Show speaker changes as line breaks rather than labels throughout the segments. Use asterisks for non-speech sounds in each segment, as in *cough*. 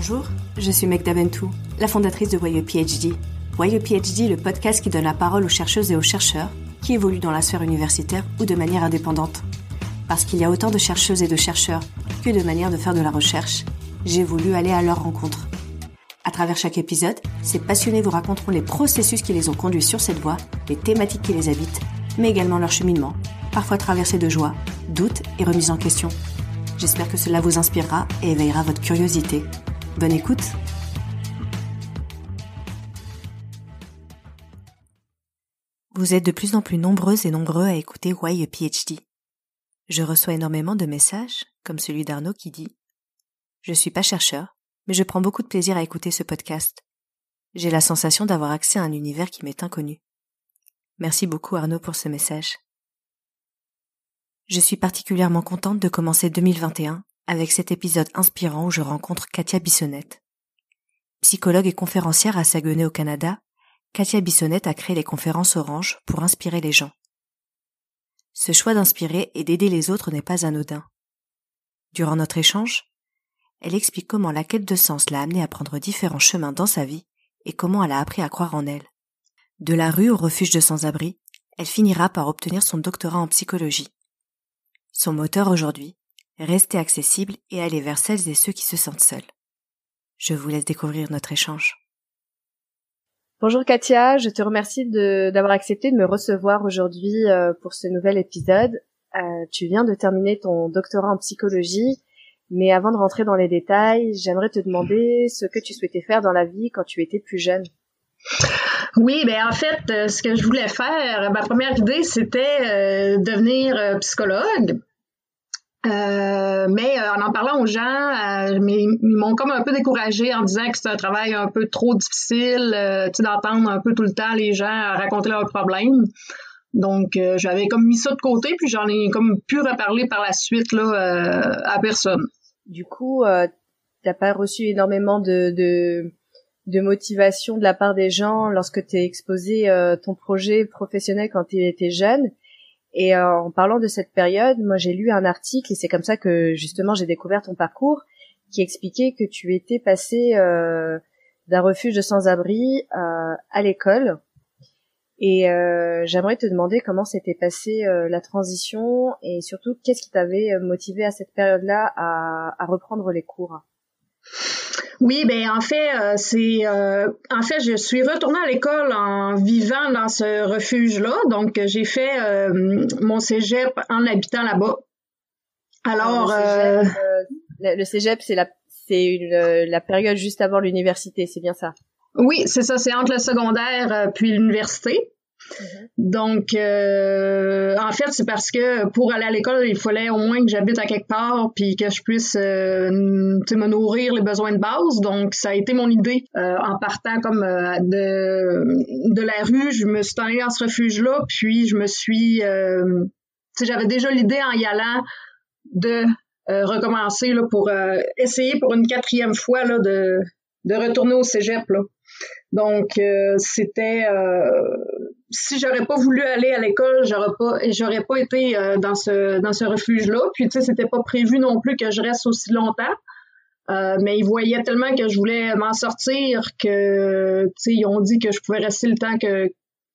Bonjour, je suis Meg Daventou, la fondatrice de Voyeux PhD. Voyeux PhD, le podcast qui donne la parole aux chercheuses et aux chercheurs qui évoluent dans la sphère universitaire ou de manière indépendante. Parce qu'il y a autant de chercheuses et de chercheurs que de manières de faire de la recherche, j'ai voulu aller à leur rencontre. À travers chaque épisode, ces passionnés vous raconteront les processus qui les ont conduits sur cette voie, les thématiques qui les habitent, mais également leur cheminement, parfois traversé de joie, doutes et remises en question. J'espère que cela vous inspirera et éveillera votre curiosité. Bonne écoute Vous êtes de plus en plus nombreuses et nombreux à écouter Why a PhD. Je reçois énormément de messages, comme celui d'Arnaud qui dit Je suis pas chercheur, mais je prends beaucoup de plaisir à écouter ce podcast. J'ai la sensation d'avoir accès à un univers qui m'est inconnu. Merci beaucoup Arnaud pour ce message. Je suis particulièrement contente de commencer 2021 avec cet épisode inspirant où je rencontre Katia Bissonnette. Psychologue et conférencière à Saguenay au Canada, Katia Bissonnette a créé les conférences Orange pour inspirer les gens. Ce choix d'inspirer et d'aider les autres n'est pas anodin. Durant notre échange, elle explique comment la quête de sens l'a amenée à prendre différents chemins dans sa vie et comment elle a appris à croire en elle. De la rue au refuge de sans-abri, elle finira par obtenir son doctorat en psychologie. Son moteur aujourd'hui, rester accessible et aller vers celles et ceux qui se sentent seuls. Je vous laisse découvrir notre échange.
Bonjour Katia, je te remercie d'avoir accepté de me recevoir aujourd'hui euh, pour ce nouvel épisode. Euh, tu viens de terminer ton doctorat en psychologie, mais avant de rentrer dans les détails, j'aimerais te demander ce que tu souhaitais faire dans la vie quand tu étais plus jeune.
Oui, ben en fait, euh, ce que je voulais faire, ma première idée, c'était devenir psychologue. Euh, mais euh, en en parlant aux gens, euh, ils m'ont comme un peu découragé en disant que c'est un travail un peu trop difficile, tu sais, d'entendre un peu tout le temps les gens raconter leurs problèmes. Donc, j'avais comme mis ça de côté, puis j'en ai comme pu reparler par la suite là à personne.
Du coup, t'as pas reçu énormément de, de, de motivation de la part des gens lorsque t'es exposé ton projet professionnel quand tu étais jeune. Et euh, en parlant de cette période, moi j'ai lu un article et c'est comme ça que justement j'ai découvert ton parcours qui expliquait que tu étais passé euh, d'un refuge de sans-abri euh, à l'école. Et j'aimerais te demander comment s'était passée la transition et surtout qu'est-ce qui t'avait motivé à cette période-là à, à reprendre les cours?
Oui, ben en fait, euh, c'est euh, en fait, je suis retournée à l'école en vivant dans ce refuge-là. Donc, j'ai fait euh, mon cégep en habitant là-bas.
Alors, le cégep, c'est la c'est la période juste avant l'université, c'est bien ça?
Oui, c'est ça, c'est entre le secondaire puis l'université. Mm-hmm. Donc, euh, en fait, c'est parce que pour aller à l'école, il fallait au moins que j'habite à quelque part puis que je puisse euh, me nourrir les besoins de base. Donc, ça a été mon idée euh, en partant comme de, de la rue. Je me suis allée dans ce refuge-là, puis je me suis... j'avais déjà l'idée en y allant de recommencer là, pour essayer pour une quatrième fois là, de, de retourner au cégep. Là. Donc, c'était si j'aurais pas voulu aller à l'école, j'aurais pas j'aurais pas été euh, dans ce dans ce refuge là. Puis tu sais, c'était pas prévu non plus que je reste aussi longtemps. Euh, mais ils voyaient tellement que je voulais m'en sortir que tu sais, ils ont dit que je pouvais rester le temps que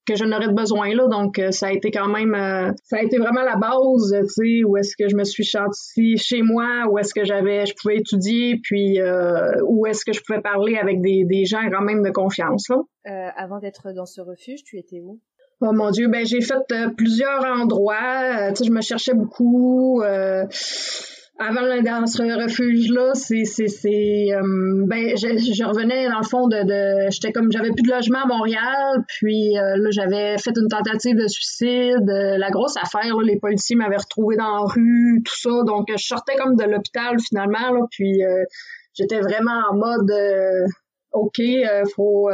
que j'en aurais besoin là. Donc euh, ça a été quand même ça a été vraiment la base, tu sais, où est-ce que je me suis chantie chez moi, où est-ce que j'avais je pouvais étudier, puis où est-ce que je pouvais parler avec des, des gens quand même de confiance là.
avant d'être dans ce refuge, tu étais où?
Oh mon Dieu, ben j'ai fait euh, plusieurs endroits. Euh, tu sais, je me cherchais beaucoup. Euh, avant dans ce refuge-là, c'est c'est c'est ben je, je, revenais dans le fond de, de j'étais comme j'avais plus de logement à Montréal, puis là j'avais fait une tentative de suicide, la grosse affaire, les policiers m'avaient retrouvé dans la rue, tout ça, donc je sortais comme de l'hôpital finalement là, puis j'étais vraiment en mode ok, faut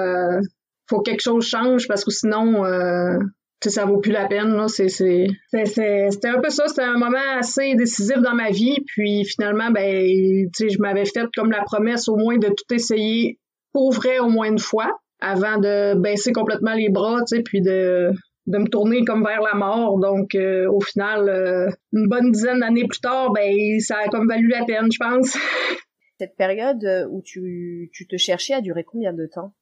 faut que quelque chose change parce que sinon euh, ça vaut plus la peine là. C'est c'est c'était un peu ça. C'était un moment assez décisif dans ma vie. Puis finalement ben tu sais je m'avais fait comme la promesse au moins de tout essayer pour vrai au moins une fois avant de baisser complètement les bras tu sais puis de de me tourner comme vers la mort. Donc euh, au final euh, une bonne dizaine d'années plus tard ben ça a comme valu la peine je pense. *laughs*
Cette période où tu, tu te cherchais a duré combien de temps?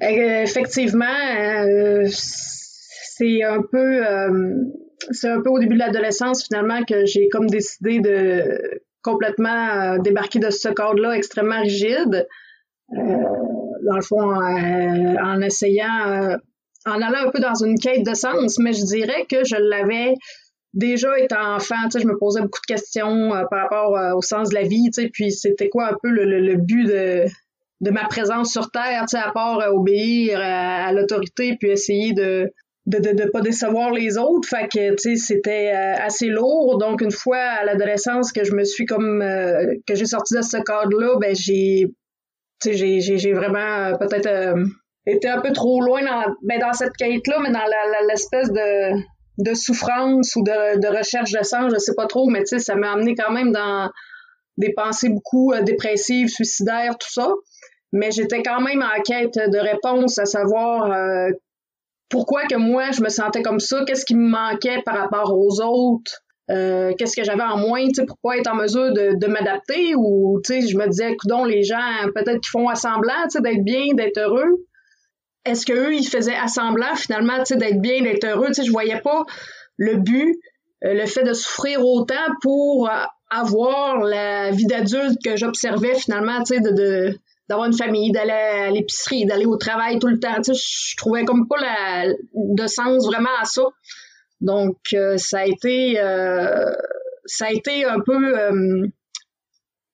Effectivement, euh, c'est un peu c'est un peu au début de l'adolescence finalement que j'ai comme décidé de complètement débarquer de ce cadre-là extrêmement rigide. dans le fond, en essayant en allant un peu dans une quête de sens, mais je dirais que je l'avais déjà étant enfant, tu sais, je me posais beaucoup de questions euh, par rapport euh, au sens de la vie, tu sais, puis c'était quoi un peu le, but de, de ma présence sur Terre, tu sais, à part euh, obéir à, l'autorité puis essayer de de, de, de pas décevoir les autres. Fait que, tu sais, c'était assez lourd. Donc, une fois à l'adolescence que je me suis comme, que j'ai sorti de ce cadre-là, ben, j'ai, tu sais, j'ai, j'ai, vraiment peut-être été un peu trop loin dans, ben, dans cette quête-là, mais dans l'espèce de de souffrance ou de, de recherche de sens, je sais pas trop, mais tu sais, ça m'a amené quand même dans des pensées beaucoup euh, dépressives, suicidaires, tout ça. Mais j'étais quand même en quête de réponse à savoir euh, pourquoi que moi je me sentais comme ça, qu'est-ce qui me manquait par rapport aux autres, euh, qu'est-ce que j'avais en moins, tu sais, pour pas être en mesure de, m'adapter? Ou tu sais, je me disais, dont les gens peut-être qu'ils font assemblant, tu sais, d'être bien, d'être heureux. Est-ce qu'eux, ils faisaient assemblant finalement, tu sais, d'être bien, d'être heureux, tu sais, je voyais pas le but, euh, le fait de souffrir autant pour euh, avoir la vie d'adulte que j'observais finalement, tu sais, de, d'avoir une famille, d'aller à l'épicerie, d'aller au travail tout le temps, tu sais, je trouvais comme pas de sens vraiment à ça. Donc, euh, ça a été, ça a été un peu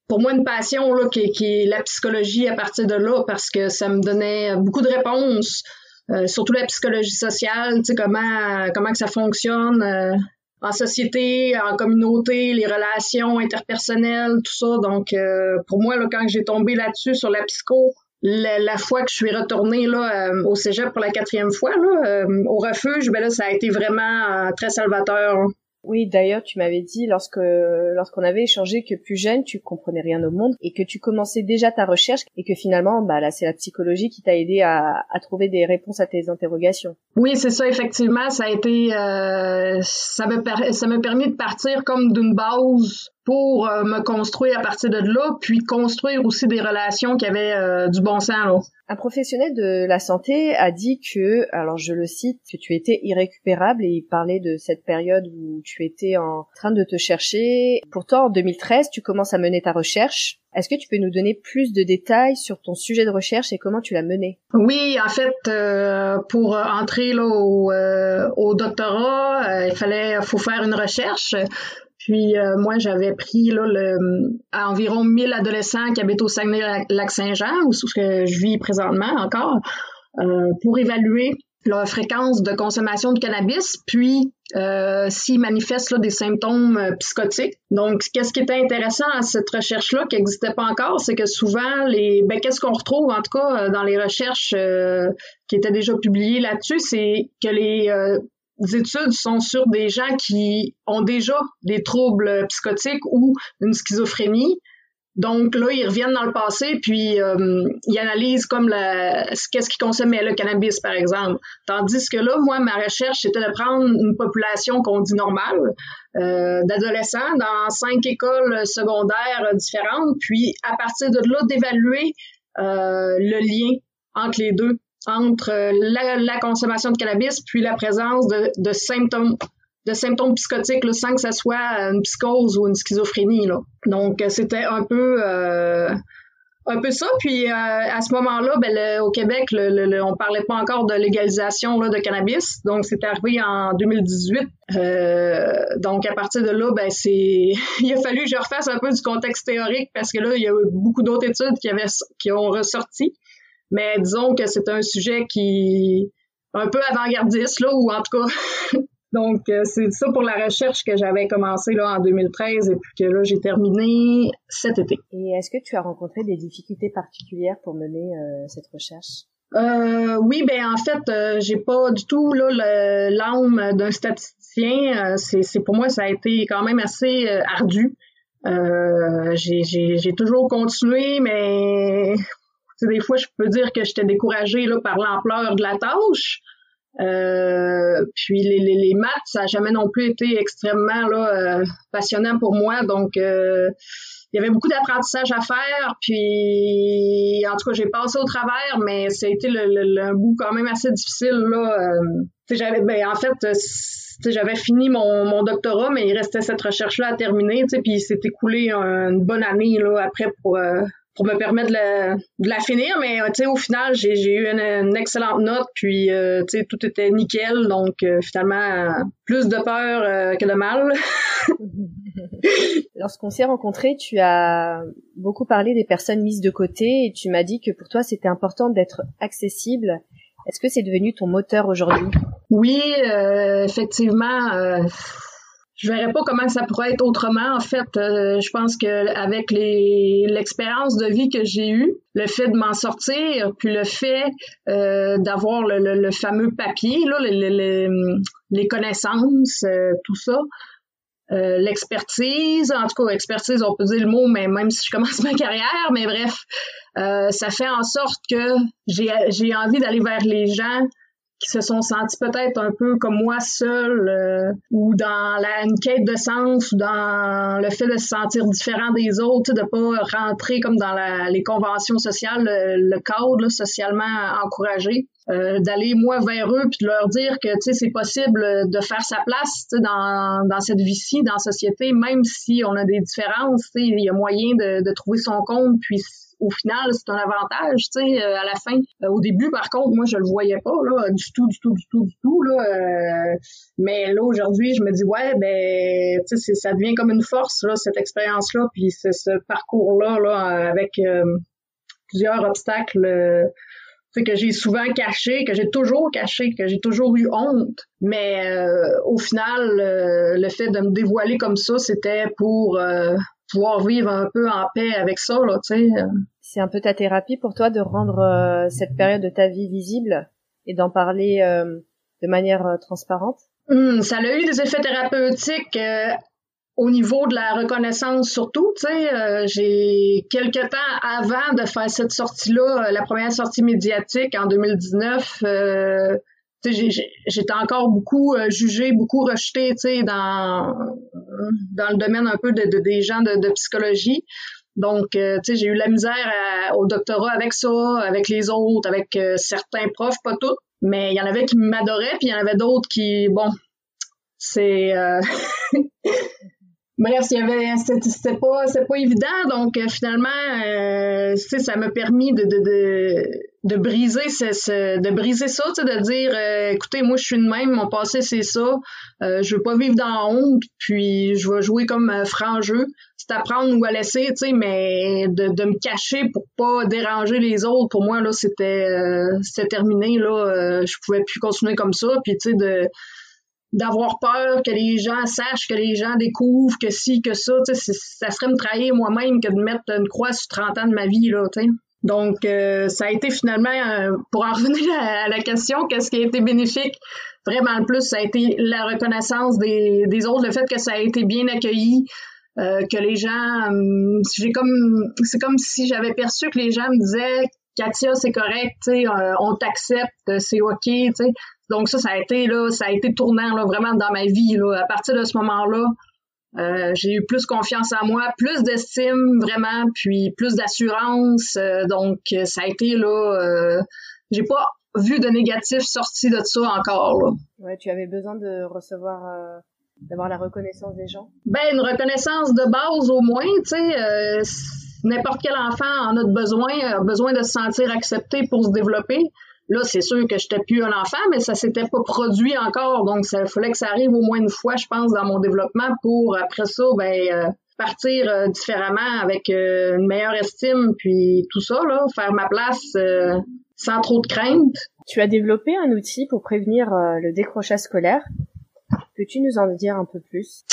pour moi une passion là, qui, qui, est la psychologie à partir de là parce que ça me donnait beaucoup de réponses, euh, surtout la psychologie sociale, tu sais comment comment que ça fonctionne euh, en société, en communauté, les relations interpersonnelles, tout ça. Donc euh, pour moi là, quand j'ai tombé là-dessus sur la psycho, la, fois que je suis retournée là au cégep pour la quatrième fois là, au refuge, ben là ça a été vraiment très salvateur.
Oui, d'ailleurs, tu m'avais dit lorsque lorsqu'on avait échangé que plus jeune, tu comprenais rien au monde et que tu commençais déjà ta recherche et que finalement, bah là, c'est la psychologie qui t'a aidé à, à, trouver des réponses à tes interrogations.
Oui, c'est ça. Effectivement, ça a été, euh, ça me ça m'a permis de partir comme d'une base pour euh, me construire à partir de là, puis construire aussi des relations qui avaient euh, du bon sens. Là.
Un professionnel de la santé a dit que, alors je le cite, que tu étais irrécupérable et il parlait de cette période où tu étais en train de te chercher. Pourtant, en 2013, tu commences à mener ta recherche. Est-ce que tu peux nous donner plus de détails sur ton sujet de recherche et comment tu l'as mené?
Oui, en fait, euh, pour entrer là, au, au doctorat, il fallait, faut faire une recherche. Puis euh, moi, j'avais pris là, le, à environ 1000 adolescents qui habitent au Saguenay-Lac-Saint-Jean, où je vis présentement encore, euh, pour évaluer leur fréquence de consommation de cannabis, puis euh, s'ils manifestent là, des symptômes euh, psychotiques. Donc, qu'est-ce qui était intéressant à cette recherche-là, qui n'existait pas encore, c'est que souvent, les, ben, qu'est-ce qu'on retrouve en tout cas dans les recherches qui étaient déjà publiées là-dessus, c'est que les études sont sur des gens qui ont déjà des troubles psychotiques ou une schizophrénie. Donc là, ils reviennent dans le passé, puis euh, ils analysent comme la, qu'est-ce qui consommait le cannabis, par exemple. Tandis que là, moi, ma recherche, c'était de prendre une population qu'on dit normale, euh, d'adolescents dans cinq écoles secondaires différentes, puis à partir de là, d'évaluer euh, le lien entre les deux entre la, consommation de cannabis puis la présence de, symptômes psychotiques sans que ça soit une psychose ou une schizophrénie. Donc euh, c'était un peu euh, un peu ça. Puis euh, à ce moment-là, ben, au Québec, le, le, on parlait pas encore de légalisation de cannabis. Donc c'est arrivé en 2018. donc à partir de là, ben *laughs* il a fallu que je refasse un peu du contexte théorique parce que là il y a eu beaucoup d'autres études qui qui ont ressorti. Mais disons que c'est un sujet qui un peu avant-gardiste, là, ou en tout cas. *laughs* Donc, euh, c'est ça pour la recherche que j'avais commencé là en 2013 et puis que là, j'ai terminé cet été.
Et est-ce que tu as rencontré des difficultés particulières pour mener euh, cette recherche?
Euh, oui, ben en fait, euh, j'ai pas du tout là l'âme d'un statisticien. c'est pour moi, ça a été quand même assez ardu. j'ai toujours continué, mais des fois, je peux dire que j'étais découragée là, par l'ampleur de la tâche. Euh, puis les, les, les, maths, ça n'a jamais non plus été extrêmement là, euh, passionnant pour moi. Donc, euh, il y avait beaucoup d'apprentissage à faire, puis en tout cas, j'ai passé au travers, mais ça a été le, le, bout quand même assez difficile, là. Euh, j'avais, ben, en fait, j'avais fini mon, mon, doctorat, mais il restait cette recherche-là à terminer, puis il s'est écoulé une bonne année, là, après pour... Euh, pour me permettre de la, de la finir, mais tu sais, au final, j'ai, eu une, excellente note, puis euh, tu sais, tout était nickel, donc euh, finalement, plus de peur euh, que de mal. *laughs*
Lorsqu'on s'est rencontrés, tu as beaucoup parlé des personnes mises de côté et tu m'as dit que pour toi, c'était important d'être accessible. Est-ce que c'est devenu ton moteur aujourd'hui?
Oui, effectivement je verrais pas comment ça pourrait être autrement. En fait, euh, je pense que avec l'expérience de vie que j'ai eue, le fait de m'en sortir, puis le fait euh, d'avoir le, le, fameux papier, là, les, les connaissances, euh, tout ça, l'expertise, en tout cas, expertise, on peut dire le mot, mais même si je commence *laughs* ma carrière, mais bref, ça fait en sorte que j'ai envie d'aller vers les gens qui se sont sentis peut-être un peu comme moi seul euh, ou dans la, une quête de sens ou dans le fait de se sentir différent des autres, de pas rentrer comme dans la, les conventions sociales, le, cadre socialement encouragé. Euh, d'aller moi vers eux puis de leur dire que tu sais c'est possible de faire sa place dans, dans cette vie-ci dans la société même si on a des différences il y a moyen de, de trouver son compte puis au final, c'est un avantage, tu sais, euh, à la fin. Euh, au début, par contre, moi, je le voyais pas, là, du tout, du tout, du tout, du tout, là. Euh, mais là, aujourd'hui, je me dis, ouais, ben, tu sais, ça devient comme une force, là, cette expérience-là, puis ce parcours-là, là, avec plusieurs obstacles que j'ai souvent caché, que j'ai toujours caché, que j'ai toujours eu honte. Mais au final, le fait de me dévoiler comme ça, c'était pour pouvoir vivre un peu en paix avec ça, là, tu sais.
C'est un peu ta thérapie pour toi de rendre euh, cette période de ta vie visible et d'en parler euh, de manière euh, transparente?
Hum, ça a eu des effets thérapeutiques au niveau de la reconnaissance surtout, tu j'ai quelques temps avant de faire cette sortie-là, la première sortie médiatique en 2019, j'étais encore beaucoup jugée, beaucoup rejetée, dans dans le domaine un peu de, des gens de, psychologie. Donc, euh, tu sais, j'ai eu la misère au doctorat avec ça, avec les autres, avec euh, certains profs, pas tous, mais il y en avait qui m'adoraient, puis il y en avait d'autres qui, bon, c'est *laughs* Bref, il c'était pas pas évident. Donc euh, finalement euh, ça m'a permis de, de, de, de briser ce, de briser ça, de dire euh, écoutez moi je suis de même, mon passé c'est ça, euh, je veux pas vivre dans la honte, puis je vais jouer comme franc jeu, c'est à prendre ou à laisser, tu sais mais de, de me cacher pour pas déranger les autres, pour moi là c'était c'était terminé là, je pouvais plus continuer comme ça, puis tu sais de d'avoir peur que les gens sachent, que les gens découvrent, que si, que ça, ça serait me trahir moi-même que de mettre une croix sur 30 ans de ma vie, là, sais. Donc, euh, ça a été finalement, euh, pour en *laughs* revenir à, la question, qu'est-ce qui a été bénéfique? Vraiment le plus, ça a été la reconnaissance des, des autres, le fait que ça a été bien accueilli, euh, que les gens, hum, j'ai comme, c'est comme si j'avais perçu que les gens me disaient, Katia, c'est correct, tu on t'accepte, c'est ok, tu sais. Donc ça, ça a été là, ça a été tournant là, vraiment dans ma vie. Là. À partir de ce moment-là, euh, j'ai eu plus confiance en moi, plus d'estime vraiment, puis plus d'assurance. Euh, donc ça a été là, euh, j'ai pas vu de négatif sorti de ça encore. Là.
Ouais, tu avais besoin de recevoir, euh, d'avoir la reconnaissance des gens.
Ben une reconnaissance de base au moins, tu sais. N'importe quel enfant en a besoin, a besoin de se sentir accepté pour se développer. Là, c'est sûr que j'étais plus un enfant, mais ça s'était pas produit encore. Donc, il fallait que ça arrive au moins une fois, je pense, dans mon développement pour, après ça, ben, euh, partir euh, différemment avec euh, une meilleure estime, puis tout ça, là, faire ma place sans trop de crainte.
Tu as développé un outil pour prévenir le décrochage scolaire. Peux-tu nous en dire un peu plus?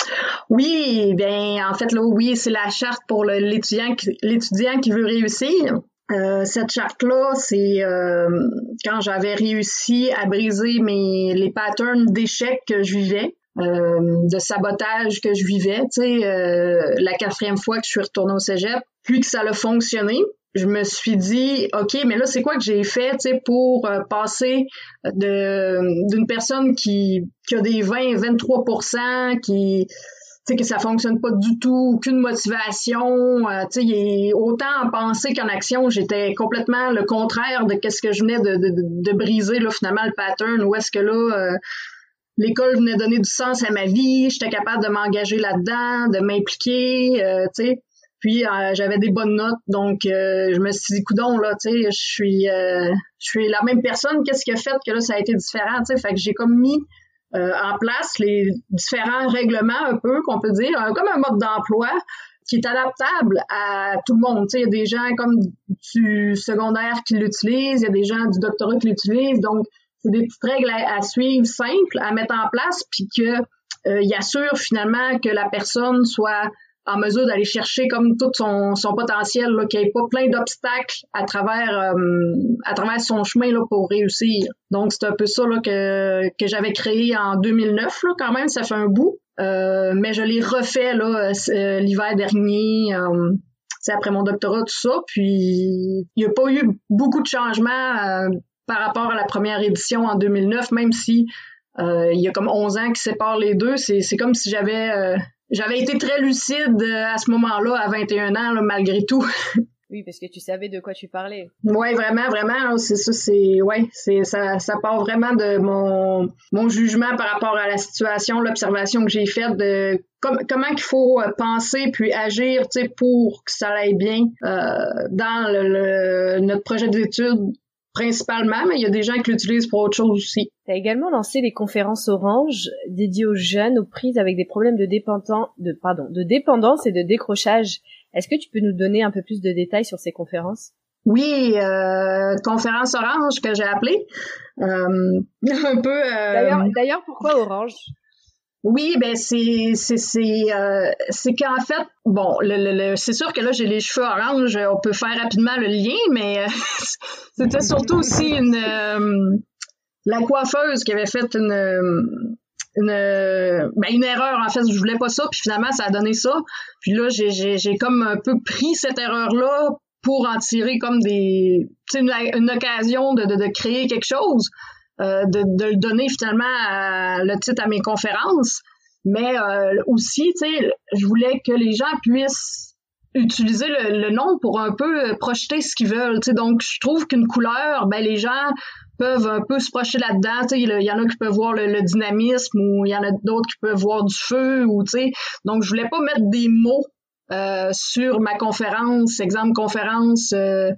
Oui, bien, en fait, là, oui, c'est la charte pour l'étudiant l'étudiant qui veut réussir. Euh, cette charte-là, c'est euh, quand j'avais réussi à briser mes les patterns d'échecs que je vivais, euh, de sabotage que je vivais. Tu sais, la quatrième fois que je suis retournée au cégep, puis que ça a fonctionné, je me suis dit, ok, mais là c'est quoi que j'ai fait, tu pour passer de d'une personne qui qui a des 20, 23% qui sais que ça fonctionne pas du tout, aucune motivation. Euh, tu sais, autant en pensée qu'en action, j'étais complètement le contraire de qu'est-ce que je venais de, de, de, briser là finalement le pattern. Où est-ce que là euh, l'école venait donner du sens à ma vie, j'étais capable de m'engager là-dedans, de m'impliquer, euh, tu sais. Puis j'avais des bonnes notes, donc je me suis dit coudon là, tu sais, je suis je suis la même personne. Qu'est-ce qui a fait que là ça a été différent, tu sais? Fait que j'ai comme mis euh, en place les différents règlements un peu qu'on peut dire, comme un mode d'emploi qui est adaptable à tout le monde. Tu sais, il y a des gens comme du secondaire qui l'utilisent, il y a des gens du doctorat qui l'utilisent, donc c'est des petites règles à, suivre simples, à mettre en place, puis que euh, il assure finalement que la personne soit en mesure d'aller chercher comme tout son, son potentiel, qu'il n'y ait pas plein d'obstacles à travers euh, à travers son chemin là, pour réussir. Donc c'est un peu ça là, que, que j'avais créé en 2009, là, quand même, ça fait un bout. Euh, mais je l'ai refait là euh, l'hiver dernier. c'est après mon doctorat, tout ça. Puis il n'y a pas eu beaucoup de changements par rapport à la première édition en 2009, même si il y a comme 11 ans qui séparent les deux. C'est comme si j'avais j'avais été très lucide euh, à ce moment-là, à 21 ans, malgré tout. *laughs*
Oui, parce que tu savais de quoi tu parlais.
Oui, vraiment, vraiment. C'est ça, c'est ouais, c'est ça, ça part vraiment de mon mon jugement par rapport à la situation, l'observation que j'ai faite de comment qu'il faut euh, penser puis agir, tu sais, pour que ça aille bien euh, dans le, notre projet d'études principalement, mais il y a des gens qui l'utilisent pour autre chose aussi.
Tu as également lancé des conférences Orange dédiées aux jeunes aux prises avec des problèmes de, dépendant, de, pardon, de dépendance et de décrochage. Est-ce que tu peux nous donner un peu plus de détails sur ces conférences?
Oui, euh, conférence Orange que j'ai appelée. Euh, *laughs* un peu.
Euh... D'ailleurs, pourquoi Orange?
Oui, ben c'est c'est c'est euh, c'est qu'en fait, bon, le, le, c'est sûr que là j'ai les cheveux orange, on peut faire rapidement le lien, mais euh, *laughs* c'était surtout aussi une euh, la coiffeuse qui avait fait une une, ben, une erreur en fait, je voulais pas ça, puis finalement ça a donné ça. Puis là j'ai comme un peu pris cette erreur là pour en tirer comme des une, une occasion de, de créer quelque chose. Euh, de, de, le donner finalement le titre à mes conférences. Mais euh, aussi, tu sais, je voulais que les gens puissent utiliser le, nom pour un peu projeter ce qu'ils veulent. Tu sais, donc, je trouve qu'une couleur, ben les gens peuvent un peu se projeter là-dedans. Il y en a qui peuvent voir le, dynamisme ou il y en a d'autres qui peuvent voir du feu ou tu sais. Donc, je voulais pas mettre des mots euh, sur ma conférence, exemple conférence, euh,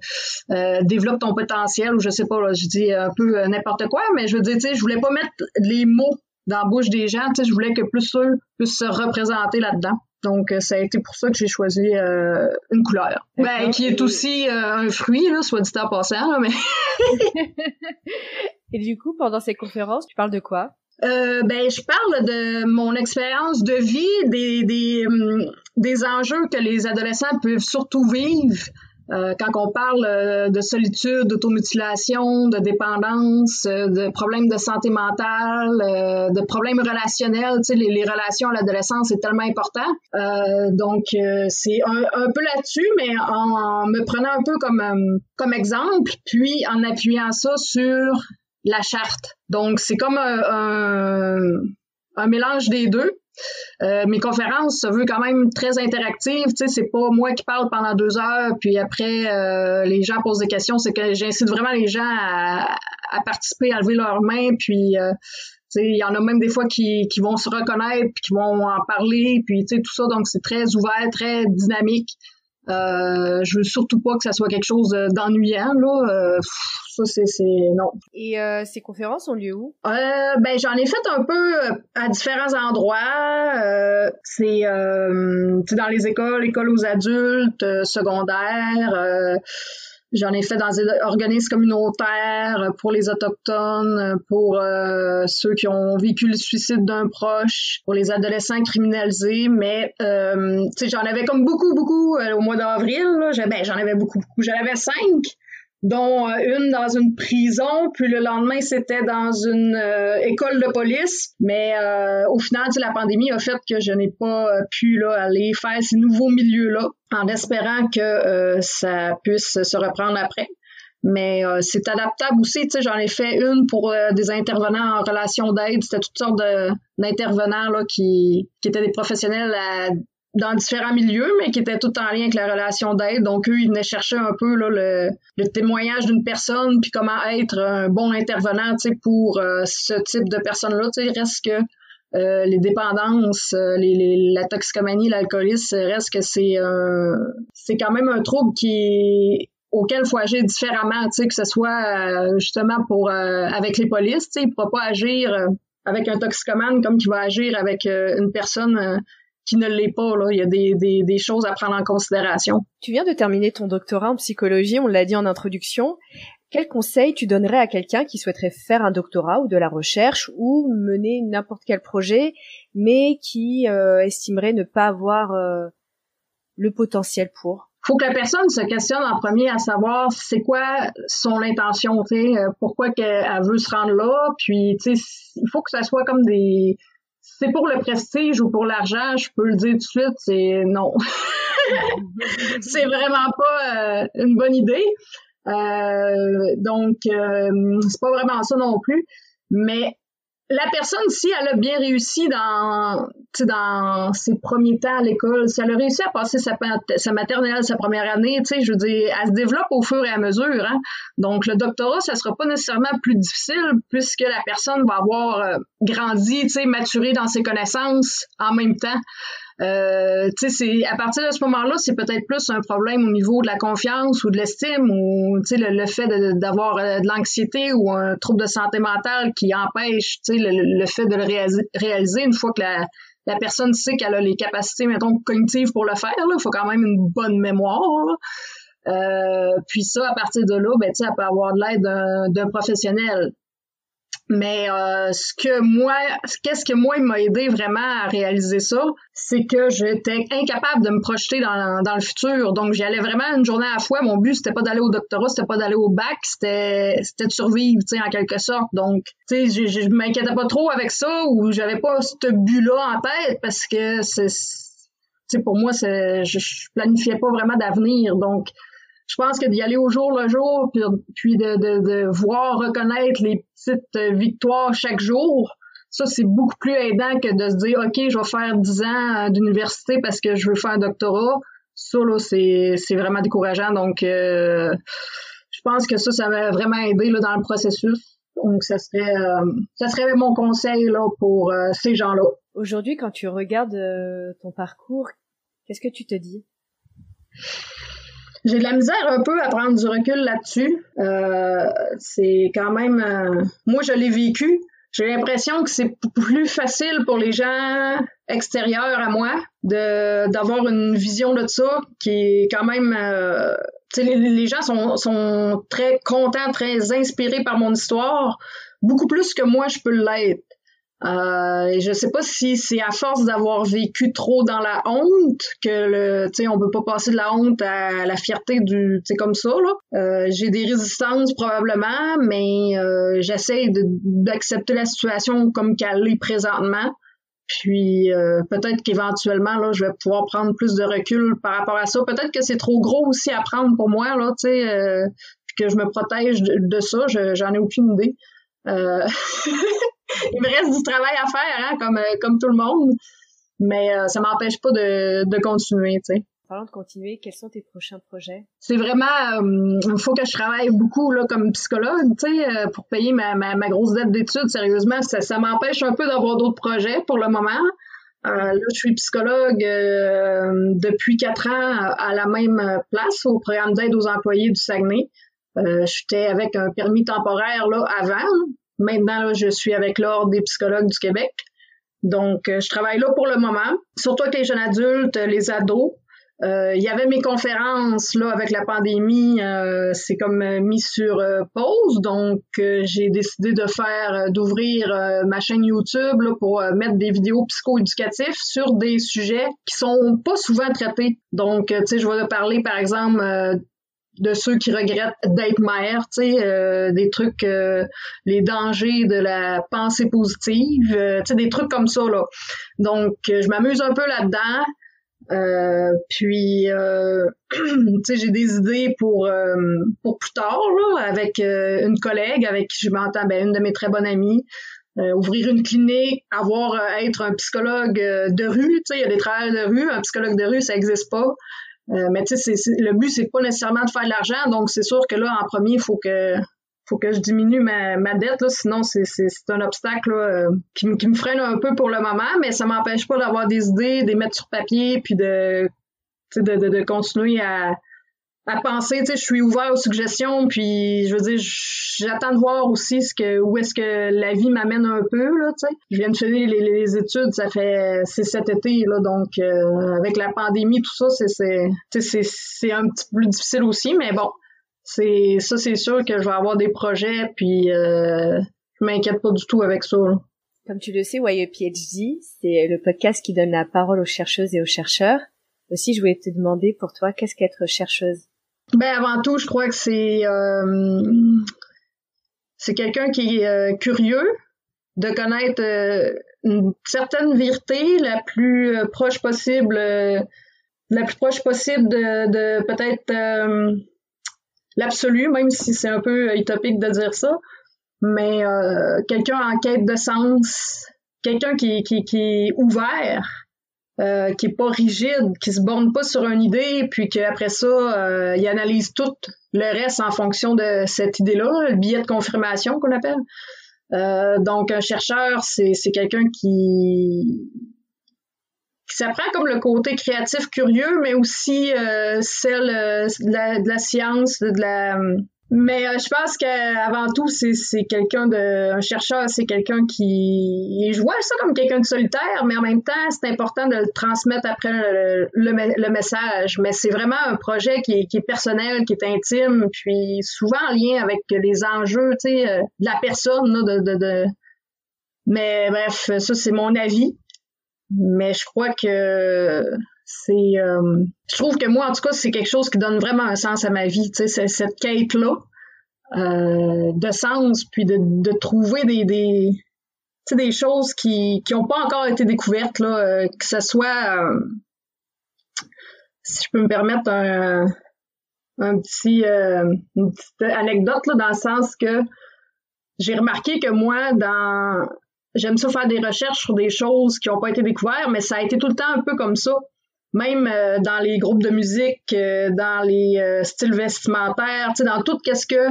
euh, développe ton potentiel ou je sais pas, je dis un peu n'importe quoi, mais je veux dire, tu sais, je voulais pas mettre les mots dans la bouche des gens, tu sais, je voulais que plus eux puissent se représenter là-dedans. Donc, ça a été pour ça que j'ai choisi une couleur. Ben, qui est aussi un fruit, là, soit dit en passant, là, mais... *laughs*
Et du coup, pendant ces conférences, tu parles de quoi?
Euh, ben, je parle de mon expérience de vie, des, des, hum, des enjeux que les adolescents peuvent surtout vivre euh, quand on parle euh, de solitude, d'automutilation, de dépendance, euh, de problèmes de santé mentale, de problèmes relationnels, tu sais, les, relations à l'adolescence, c'est tellement important. donc, c'est un, un, peu là-dessus, mais en, me prenant un peu comme, comme exemple, puis en appuyant ça sur la charte. Donc, c'est comme un, un, mélange des deux. Euh, mes conférences se veut quand même très interactive. Tu sais, c'est pas moi qui parle pendant deux heures, puis après euh, les gens posent des questions. C'est que j'incite vraiment les gens à, à, participer, à lever leurs mains, puis euh, il y en a même des fois qui, qui vont se reconnaître, puis qui vont en parler, puis tout ça. Donc c'est très ouvert, très dynamique. Euh, je veux surtout pas que ça soit quelque chose d'ennuyant là. Euh, ça c'est c'est non.
Et euh, ces conférences ont lieu où?
Euh, Ben j'en ai fait un peu euh, à différents endroits. Euh, c'est dans les écoles, écoles aux adultes, secondaires. J'en ai fait dans des organismes communautaires pour les autochtones, pour euh, ceux qui ont vécu le suicide d'un proche, pour les adolescents criminalisés. Mais euh, j'en avais comme beaucoup, beaucoup euh, au mois d'avril. Ben, j'en avais beaucoup, beaucoup. J'en avais cinq dont euh, une dans une prison, puis le lendemain c'était dans une euh, école de police. Mais euh, au final, la pandémie a fait que je n'ai pas pu là, aller faire ces nouveaux milieux-là, en espérant que ça puisse se reprendre après. Mais euh, c'est adaptable aussi. Tu sais, j'en ai fait une pour euh, des intervenants en relation d'aide. C'était toutes sortes d'intervenants qui, qui étaient des professionnels dans différents milieux, mais qui étaient tout en lien avec la relation d'aide. Donc, eux, ils venaient chercher un peu là, le, le témoignage d'une personne, puis comment être un bon intervenant pour euh, ce type de sais, reste que euh, les dépendances, euh, les, la toxicomanie, l'alcoolisme, reste que c'est c'est quand même un trouble qui auquel il faut agir différemment, que ce soit euh, justement pour avec les polices, il pourra pas agir avec un toxicomane comme qu'il va agir avec une personne qui ne l'est pas. Là. Il y a des, des, des, choses à prendre en considération.
Tu viens de terminer ton doctorat en psychologie, on l'a dit en introduction. Quel conseil tu donnerais à quelqu'un qui souhaiterait faire un doctorat ou de la recherche ou mener n'importe quel projet, mais qui euh, estimerait ne pas avoir euh, le potentiel pour?
Faut que la personne se questionne en premier à savoir c'est quoi son intention, tu sais, euh, pourquoi elle veut se rendre là, puis tu sais, il faut que ça soit comme des c'est pour le prestige ou pour l'argent, je peux le dire tout de suite, c'est non. *laughs* c'est vraiment pas euh, une bonne idée. Euh, donc, euh, c'est pas vraiment ça non plus. Mais la personne, si elle a bien réussi dans, dans ses premiers temps à l'école, si elle a réussi à passer sa, maternelle, sa première année, je veux dire, elle se développe au fur et à mesure. Hein? Donc, le doctorat, ça sera pas nécessairement plus difficile puisque la personne va avoir euh, grandi, maturé dans ses connaissances en même temps. Euh, c'est à partir de ce moment-là, c'est peut-être plus un problème au niveau de la confiance ou de l'estime ou le, le fait d'avoir euh, de, l'anxiété ou un trouble de santé mentale qui empêche le, le fait de le réaliser, une fois que la, personne sait qu'elle a les capacités, mettons, cognitives pour le faire. Il faut quand même une bonne mémoire. Euh, puis ça, à partir de là, ben, elle peut avoir de l'aide d'un professionnel. Mais euh, ce que moi, qu'est-ce que moi, m'a aidé vraiment à réaliser ça, c'est que j'étais incapable de me projeter dans, dans le futur. Donc, j'y allais vraiment une journée à la fois. Mon but, c'était pas d'aller au doctorat, c'était pas d'aller au bac, c'était c'était de survivre, tu sais, en quelque sorte. Donc, tu sais, je, je m'inquiétais pas trop avec ça ou j'avais pas ce but-là en tête parce que c'est pour moi, je, je planifiais pas vraiment d'avenir. Donc, je pense que d'y aller au jour le jour, puis, de, de, de, voir reconnaître les petites victoires chaque jour, ça, c'est beaucoup plus aidant que de se dire, OK, je vais faire 10 ans d'université parce que je veux faire un doctorat. Ça, là, c'est, vraiment décourageant. Donc, euh, je pense que ça, ça m'a vraiment aidé là, dans le processus. Donc, ça serait, euh, ça serait mon conseil là, pour euh, ces gens-là.
Aujourd'hui, quand tu regardes ton parcours, qu'est-ce que tu te dis?
J'ai de la misère un peu à prendre du recul là-dessus. Euh, c'est quand même... Euh, moi, je l'ai vécu. J'ai l'impression que c'est plus facile pour les gens extérieurs à moi de d'avoir une vision de ça qui est quand même euh, les, les, gens sont, sont très contents, très inspirés par mon histoire, beaucoup plus que moi je peux l'être. Euh, je sais pas si c'est à force d'avoir vécu trop dans la honte que le, tu sais, on peut pas passer de la honte à la fierté du, tu comme ça là. Euh, j'ai des résistances probablement, mais euh, j'essaie d'accepter la situation comme qu'elle est présentement. Puis euh, peut-être qu'éventuellement là, je vais pouvoir prendre plus de recul par rapport à ça. Peut-être que c'est trop gros aussi à prendre pour moi là, tu sais, euh, que je me protège de, de ça. J'en ai aucune idée. Euh, *laughs* il me reste du travail à faire, hein, comme, euh, comme tout le monde. Mais euh, ça m'empêche pas de, de continuer, tu sais.
Parlant de continuer, quels sont tes prochains projets?
C'est vraiment, il euh, faut que je travaille beaucoup là comme psychologue, tu sais, pour payer ma, ma, ma grosse dette d'études. Sérieusement, ça, ça m'empêche un peu d'avoir d'autres projets pour le moment. là, je suis psychologue depuis quatre ans à la même place, au programme d'aide aux employés du Saguenay. J'étais avec un permis temporaire là avant, Maintenant, je suis avec l'Ordre des psychologues du Québec. Donc, euh, je travaille là pour le moment, surtout avec les jeunes adultes, les ados. Euh, il y avait mes conférences là avec la pandémie, euh, c'est comme mis sur pause. Donc, j'ai décidé de faire, d'ouvrir ma chaîne YouTube là, pour mettre des vidéos psychoéducatives sur des sujets qui sont pas souvent traités. Donc, tu sais, je vais parler par exemple de ceux qui regrettent d'être mère, tu sais, euh, des trucs, euh, les dangers de la pensée positive, euh, tu sais, des trucs comme ça, là. Donc, je m'amuse un peu là-dedans. Euh, puis, euh, *clears throat* tu sais, j'ai des idées pour euh, pour plus tard là, avec une collègue avec je m'entends, ben, une de mes très bonnes amies. ouvrir une clinique, avoir être un psychologue de rue, tu sais, il y a des travailleurs de rue, un psychologue de rue, ça existe pas. Mais tu sais, le but c'est pas nécessairement de faire de l'argent, donc c'est sûr que là en premier, il faut que faut que je diminue ma, ma dette, là, sinon c'est, c'est, c'est un obstacle là, qui, qui, me freine un peu pour le moment, mais ça m'empêche pas d'avoir des idées, de les mettre sur papier, puis de, de, de, de continuer à, à penser. Tu sais, je suis ouvert aux suggestions, puis je veux dire, j'attends de voir aussi ce que où est-ce que la vie m'amène un peu là. Tu sais, je viens de finir les, études, ça fait c'est cet été là, donc euh, avec la pandémie tout ça, c'est c'est c'est un petit peu plus difficile aussi, mais bon c'est ça c'est sûr que je vais avoir des projets puis euh, je m'inquiète pas du tout avec ça.
Comme tu le sais, PhD, c'est le podcast qui donne la parole aux chercheuses et aux chercheurs. Aussi, je voulais te demander pour toi, qu'est-ce qu'être chercheuse?
Ben avant tout, je crois que c'est euh, c'est quelqu'un qui est euh, curieux de connaître euh, une certaine vérité la plus proche possible, la plus proche possible de, de peut-être l'absolu, même si c'est un peu utopique de dire ça, mais euh, quelqu'un en quête de sens, quelqu'un qui, qui, qui est ouvert, euh, qui est pas rigide, qui se borne pas sur une idée, puis qu'après ça, euh, il analyse tout le reste en fonction de cette idée-là, le billet de confirmation qu'on appelle. Euh, donc un chercheur, c'est quelqu'un qui ça prend comme le côté créatif curieux, mais aussi euh, celle euh, de, la, de, la, science, de la. Mais euh, je pense qu'avant tout, c'est quelqu'un de. Un chercheur, c'est quelqu'un qui. Je vois ça comme quelqu'un de solitaire, mais en même temps, c'est important de le transmettre après le, le, message. Mais c'est vraiment un projet qui est, qui est, personnel, qui est intime, puis souvent en lien avec les enjeux, tu sais, de la personne, là, de, de, de... Mais bref, ça, c'est mon avis. Mais je crois que c'est euh, je trouve que moi en tout cas c'est quelque chose qui donne vraiment un sens à ma vie tu sais cette quête là euh, de sens puis de, de trouver des des des choses qui qui ont pas encore été découvertes là euh, que ce soit euh, si je peux me permettre un un petit une petite anecdote là dans le sens que j'ai remarqué que moi dans j'aime ça faire des recherches sur des choses qui n'ont pas été découvertes, mais ça a été tout le temps un peu comme ça. Même euh, dans les groupes de musique, euh, dans les euh, styles vestimentaires, dans tout qu'est-ce que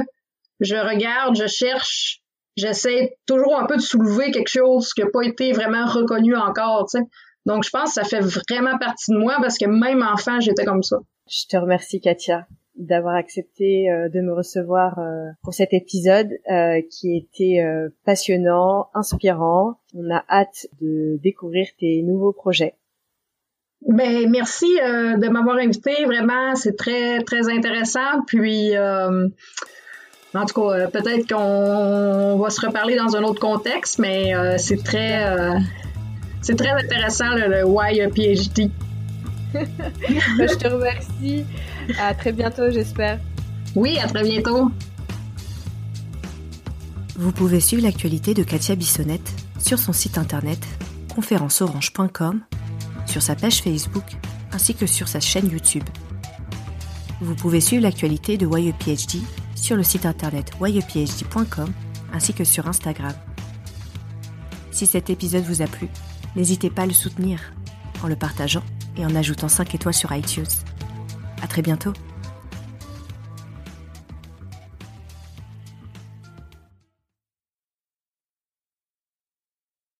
je regarde, je cherche, j'essaie toujours un peu de soulever quelque chose qui n'a pas été vraiment reconnu encore. sais. Donc je pense que ça fait vraiment partie de moi parce que même enfant, j'étais comme ça.
Je te remercie, Katia d'avoir accepté euh, de me recevoir euh, pour cet épisode euh, qui était passionnant, inspirant. On a hâte de découvrir tes nouveaux projets.
Ben merci de m'avoir invité. Vraiment, c'est très très intéressant. Puis en tout cas, peut-être qu'on va se reparler dans un autre contexte, mais c'est très c'est très intéressant le, le Why a PhD. *laughs*
Je te remercie. À très bientôt, j'espère.
Oui, à très bientôt.
Vous pouvez suivre l'actualité de Katia Bissonnette sur son site internet conférenceorange.com, sur sa page Facebook ainsi que sur sa chaîne YouTube. Vous pouvez suivre l'actualité de YEPHD sur le site internet yephd.com ainsi que sur Instagram. Si cet épisode vous a plu, n'hésitez pas à le soutenir en le partageant et en ajoutant 5 étoiles sur iTunes. À très bientôt.